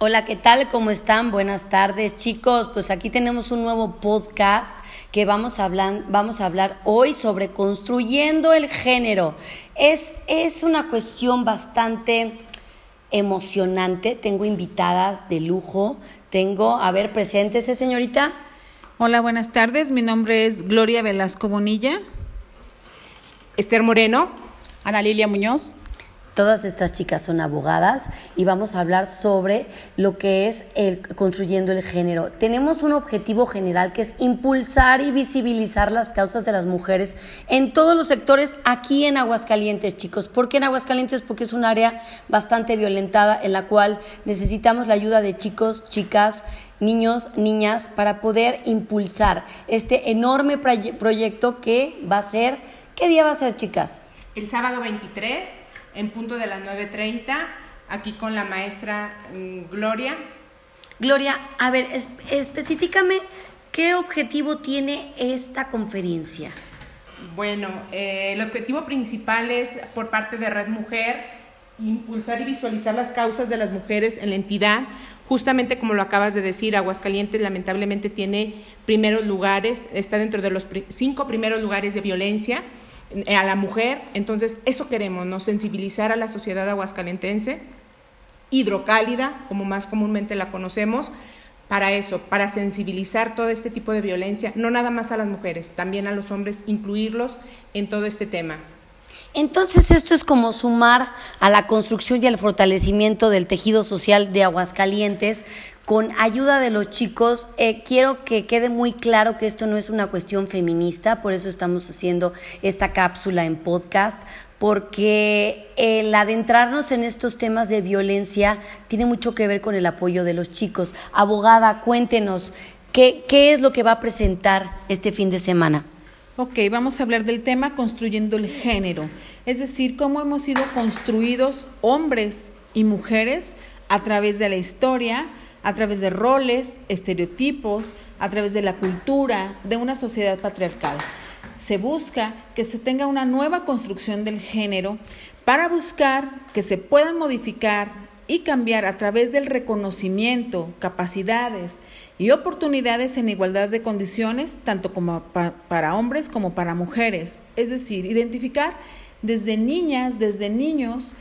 Hola, ¿qué tal? ¿Cómo están? Buenas tardes, chicos. Pues aquí tenemos un nuevo podcast que vamos a hablar, vamos a hablar hoy sobre construyendo el género. Es, es una cuestión bastante emocionante. Tengo invitadas de lujo. Tengo, a ver, preséntese, señorita. Hola, buenas tardes. Mi nombre es Gloria Velasco Bonilla. Esther Moreno. Ana Lilia Muñoz. Todas estas chicas son abogadas y vamos a hablar sobre lo que es el construyendo el género. Tenemos un objetivo general que es impulsar y visibilizar las causas de las mujeres en todos los sectores aquí en Aguascalientes, chicos. ¿Por qué en Aguascalientes? Porque es un área bastante violentada en la cual necesitamos la ayuda de chicos, chicas, niños, niñas para poder impulsar este enorme proyecto que va a ser, ¿qué día va a ser, chicas? El sábado 23 en punto de las 9.30, aquí con la maestra mm, Gloria. Gloria, a ver, específicame qué objetivo tiene esta conferencia. Bueno, eh, el objetivo principal es por parte de Red Mujer impulsar y visualizar las causas de las mujeres en la entidad. Justamente como lo acabas de decir, Aguascalientes lamentablemente tiene primeros lugares, está dentro de los cinco primeros lugares de violencia a la mujer. Entonces, eso queremos, ¿no? Sensibilizar a la sociedad aguascalentense, hidrocálida, como más comúnmente la conocemos, para eso, para sensibilizar todo este tipo de violencia, no nada más a las mujeres, también a los hombres, incluirlos en todo este tema. Entonces esto es como sumar a la construcción y al fortalecimiento del tejido social de Aguascalientes con ayuda de los chicos. Eh, quiero que quede muy claro que esto no es una cuestión feminista, por eso estamos haciendo esta cápsula en podcast, porque el adentrarnos en estos temas de violencia tiene mucho que ver con el apoyo de los chicos. Abogada, cuéntenos, ¿qué, qué es lo que va a presentar este fin de semana? Ok, vamos a hablar del tema construyendo el género, es decir, cómo hemos sido construidos hombres y mujeres a través de la historia, a través de roles, estereotipos, a través de la cultura de una sociedad patriarcal. Se busca que se tenga una nueva construcción del género para buscar que se puedan modificar y cambiar a través del reconocimiento, capacidades y oportunidades en igualdad de condiciones, tanto como para hombres como para mujeres. Es decir, identificar desde niñas, desde niños,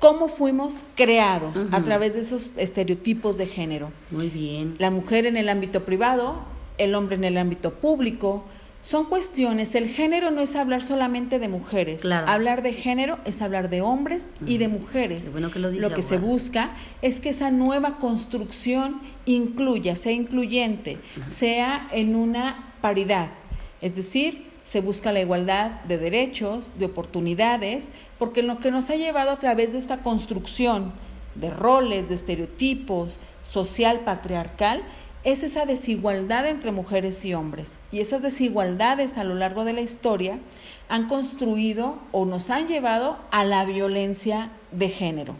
cómo fuimos creados a través de esos estereotipos de género. Muy bien. La mujer en el ámbito privado, el hombre en el ámbito público. Son cuestiones, el género no es hablar solamente de mujeres. Hablar de género es hablar de hombres y de mujeres. Bueno que lo, lo, que se busca es que esa nueva construcción incluya, sea incluyente, sea en una paridad. Es decir, se busca la igualdad de derechos, de oportunidades, porque lo que nos ha llevado a través de esta construcción de roles, de estereotipos, social patriarcal, es esa desigualdad entre mujeres y hombres. Y esas desigualdades a lo largo de la historia han construido o nos han llevado a la violencia de género.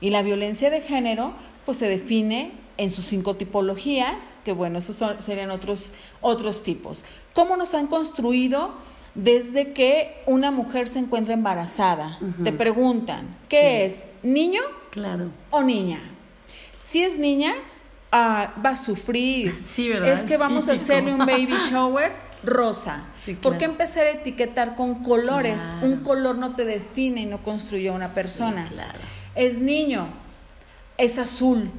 Y la violencia de género pues se define en sus cinco tipologías, que bueno, esos serían otros, otros tipos. ¿Cómo nos han construido desde que una mujer se encuentra embarazada? Te preguntan, ¿qué es? ¿Niño? Claro. ¿O niña? Si es niña, ah, va a sufrir. Sí, ¿verdad? Es que vamos a hacerle un baby shower rosa. ¿Por qué empezar a etiquetar con colores? Un color no te define y no construye a una persona. claro. Es niño, es azul.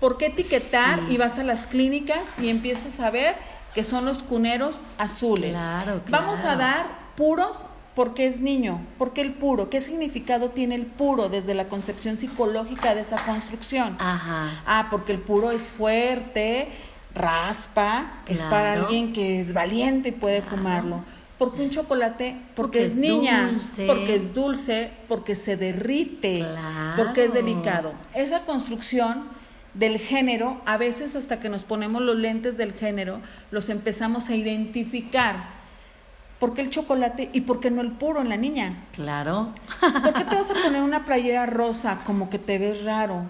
¿Por qué etiquetar y vas a las clínicas y empiezas a ver que son los cuneros azules? Claro, Vamos a dar puros porque es niño. ¿Por qué el puro? ¿Qué significado tiene el puro desde la concepción psicológica de esa construcción? Ajá. Ah, porque el puro es fuerte, raspa, es para alguien que es valiente y puede fumarlo. Porque un chocolate, porque, es, niña, porque es dulce, porque se derrite, porque es delicado. Esa construcción del género, a veces hasta que nos ponemos los lentes del género, los empezamos a identificar. ¿Por qué el chocolate y por qué no el puro en la niña? Claro. ¿Por qué te vas a poner una playera rosa como que te ves raro?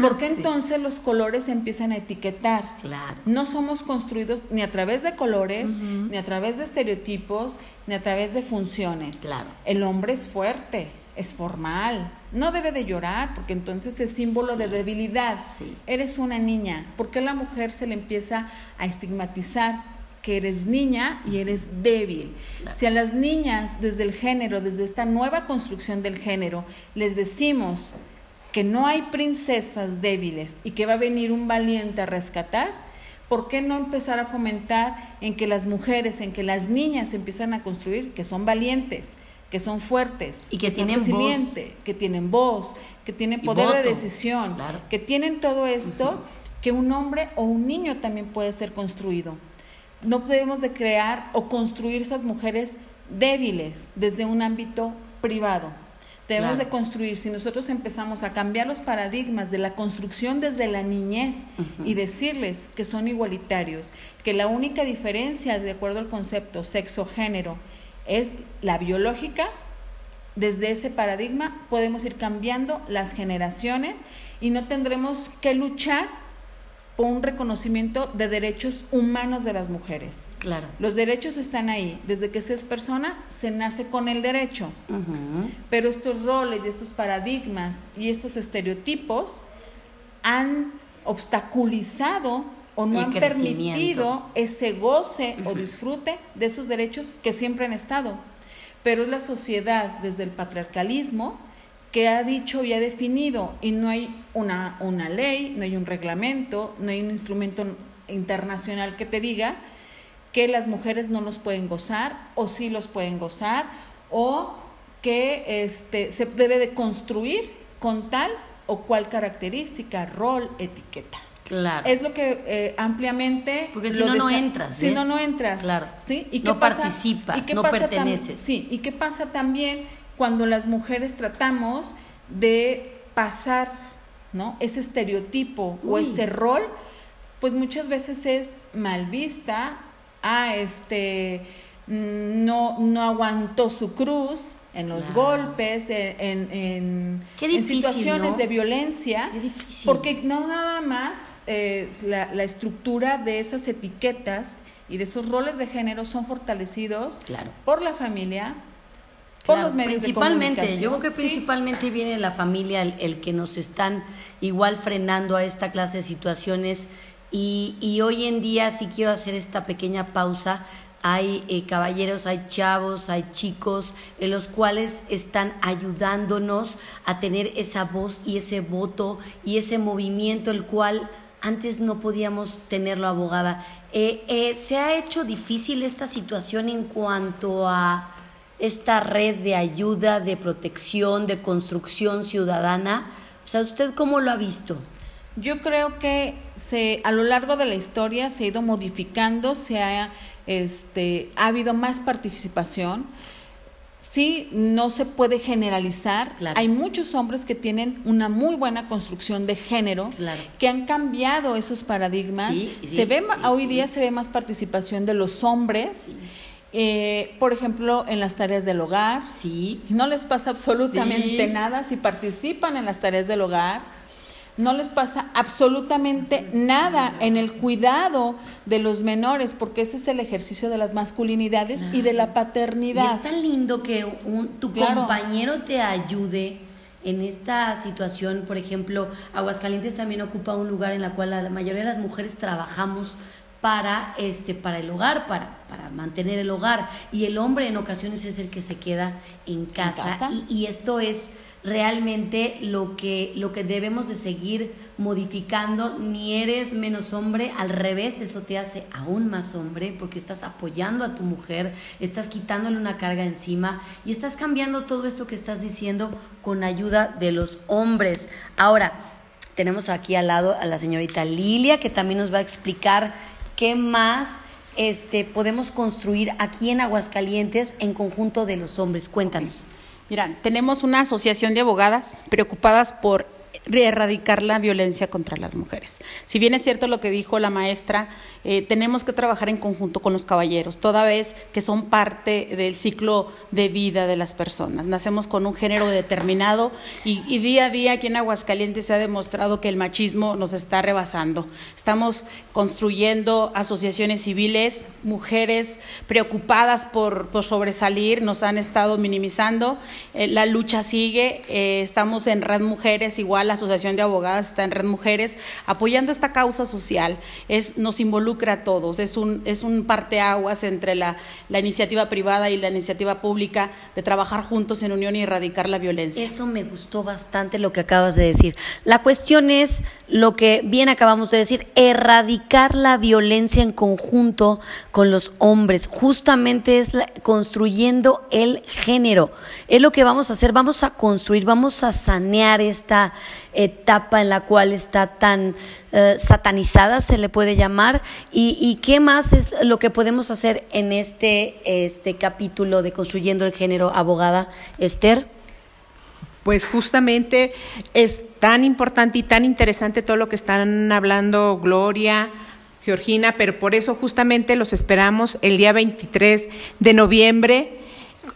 ¿Por qué entonces los colores empiezan a etiquetar? Claro. No somos construidos ni a través de colores, ni a través de estereotipos, ni a través de funciones. Claro. El hombre es fuerte, es formal, No debe de llorar porque entonces es símbolo de debilidad. Eres una niña. ¿Por qué la mujer se le empieza a estigmatizar? Que eres niña y eres débil. Si a las niñas desde el género, desde esta nueva construcción del género, les decimos que no hay princesas débiles y que va a venir un valiente a rescatar, ¿por qué no empezar a fomentar en que las mujeres, en que las niñas empiezan a construir que son valientes? que son fuertes, y que, tienen voz. que tienen voz, que tienen poder de decisión, que tienen todo esto que un hombre o un niño también puede ser construido. No debemos de crear o construir esas mujeres débiles desde un ámbito privado. Debemos de construir, si nosotros empezamos a cambiar los paradigmas de la construcción desde la niñez y decirles que son igualitarios, que la única diferencia, de acuerdo al concepto sexo-género, es la biológica, desde ese paradigma podemos ir cambiando las generaciones y no tendremos que luchar por un reconocimiento de derechos humanos de las mujeres. Claro. Los derechos están ahí. Desde que se es persona, se nace con el derecho. Pero estos roles y estos paradigmas y estos estereotipos han obstaculizado o no han permitido ese goce o disfrute de esos derechos que siempre han estado. Pero la sociedad desde el patriarcalismo que ha dicho y ha definido y no hay una, una ley, no hay un reglamento, no hay un instrumento internacional que te diga que las mujeres no los pueden gozar o sí los pueden gozar o que este, se debe de construir con tal o cual característica, rol, etiqueta. Claro. Es lo que eh, ampliamente... Porque si no, no entras. Si no, no entras. Claro. ¿sí? ¿Y no participas, no perteneces. Sí, ¿y qué pasa también cuando las mujeres tratamos de pasar ¿no? ese estereotipo o ese rol? Pues muchas veces es mal vista, ah, este, mm, no, no aguantó su cruz, en los golpes, en, en, en situaciones de violencia, porque no nada más eh, la, la, estructura de esas etiquetas y de esos roles de género son fortalecidos por la familia, por los medios principalmente, de Yo creo que principalmente viene la familia el, el, que nos están igual frenando a esta clase de situaciones y, y hoy en día sí quiero hacer esta pequeña pausa hay eh, caballeros, hay chavos, hay chicos, en los cuales están ayudándonos a tener esa voz y ese voto y ese movimiento, el cual antes no podíamos tenerlo, abogada. Eh, eh, ¿Se ha hecho difícil esta situación en cuanto a esta red de ayuda, de protección, de construcción ciudadana? O sea, ¿usted cómo lo ha visto? Yo creo que se, a lo largo de la historia se ha ido modificando, se ha, este, ha habido más participación. Sí, no se puede generalizar. Hay muchos hombres que tienen una muy buena construcción de género, que han cambiado esos paradigmas. se ve, hoy día se ve más participación de los hombres. Eh, por ejemplo, en las tareas del hogar. Sí. No les pasa absolutamente nada si participan en las tareas del hogar no les pasa absolutamente nada en el cuidado de los menores, porque ese es el ejercicio de las masculinidades y de la paternidad. Y es tan lindo que un, tu compañero te ayude en esta situación. Por ejemplo, Aguascalientes también ocupa un lugar en la cual la mayoría de las mujeres trabajamos para este para el hogar, para, para mantener el hogar y el hombre en ocasiones es el que se queda en casa, y esto es realmente lo que, lo que debemos de seguir modificando. Ni eres menos hombre, al revés, eso te hace aún más hombre porque estás apoyando a tu mujer, estás quitándole una carga encima y estás cambiando todo esto que estás diciendo con ayuda de los hombres. Ahora, tenemos aquí al lado a la señorita Lilia que también nos va a explicar qué más este, podemos construir aquí en Aguascalientes en conjunto de los hombres. Cuéntanos. Mira, tenemos una asociación de abogadas preocupadas por erradicar la violencia contra las mujeres. Si bien es cierto lo que dijo la maestra, eh, tenemos que trabajar en conjunto con los caballeros, toda vez que son parte del ciclo de vida de las personas. Nacemos con un género determinado y, día a día aquí en Aguascalientes se ha demostrado que el machismo nos está rebasando. Estamos construyendo asociaciones civiles, mujeres preocupadas por, por sobresalir, nos han estado minimizando. Eh, la lucha sigue, eh, estamos en Red Mujeres, igual Asociación de Abogadas está en Red Mujeres, apoyando esta causa social. Es, nos involucra a todos, es un, es un parteaguas entre la, la iniciativa privada y la iniciativa pública de trabajar juntos en unión y erradicar la violencia. Eso me gustó bastante lo que acabas de decir. La cuestión es lo que bien acabamos de decir, erradicar la violencia en conjunto con los hombres. Justamente es construyendo el género. Es lo que vamos a hacer, vamos a construir, vamos a sanear esta etapa en la cual está tan eh, satanizada, se le puede llamar, y, y, qué más es lo que podemos hacer en este, este capítulo de Construyendo el Género, abogada Esther. Pues justamente es tan importante y tan interesante todo lo que están hablando Gloria, Georgina, pero por eso justamente los esperamos el día 23 de noviembre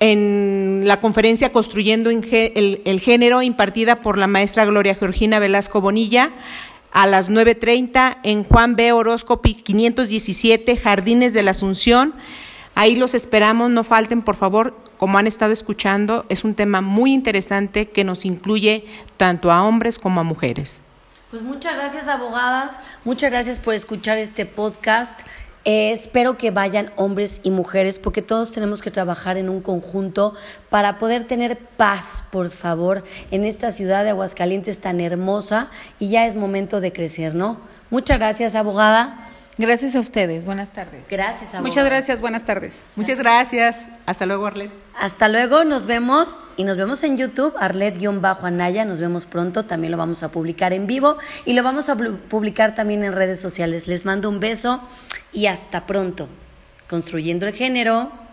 en la conferencia Construyendo el, Género, impartida por la maestra Gloria Georgina Velasco Bonilla, a las 9.30 en Juan B. Horóscopi 517, Jardines de la Asunción. Ahí los esperamos, no falten, por favor, como han estado escuchando, es un tema muy interesante que nos incluye tanto a hombres como a mujeres. Pues muchas gracias, abogadas. Muchas gracias por escuchar este podcast. Espero que vayan hombres y mujeres porque todos tenemos que trabajar en un conjunto para poder tener paz, por favor, en esta ciudad de Aguascalientes tan hermosa y ya es momento de crecer, ¿no? Muchas gracias, abogada. Gracias a ustedes. Buenas tardes. Gracias, abogada. Muchas gracias. Buenas tardes. Muchas gracias. Hasta luego, Arlet. Hasta luego. Nos vemos y nos vemos en YouTube. Arlet-Anaya. Nos vemos pronto. También lo vamos a publicar en vivo y lo vamos a publicar también en redes sociales. Les mando un beso y hasta pronto. Construyendo el género.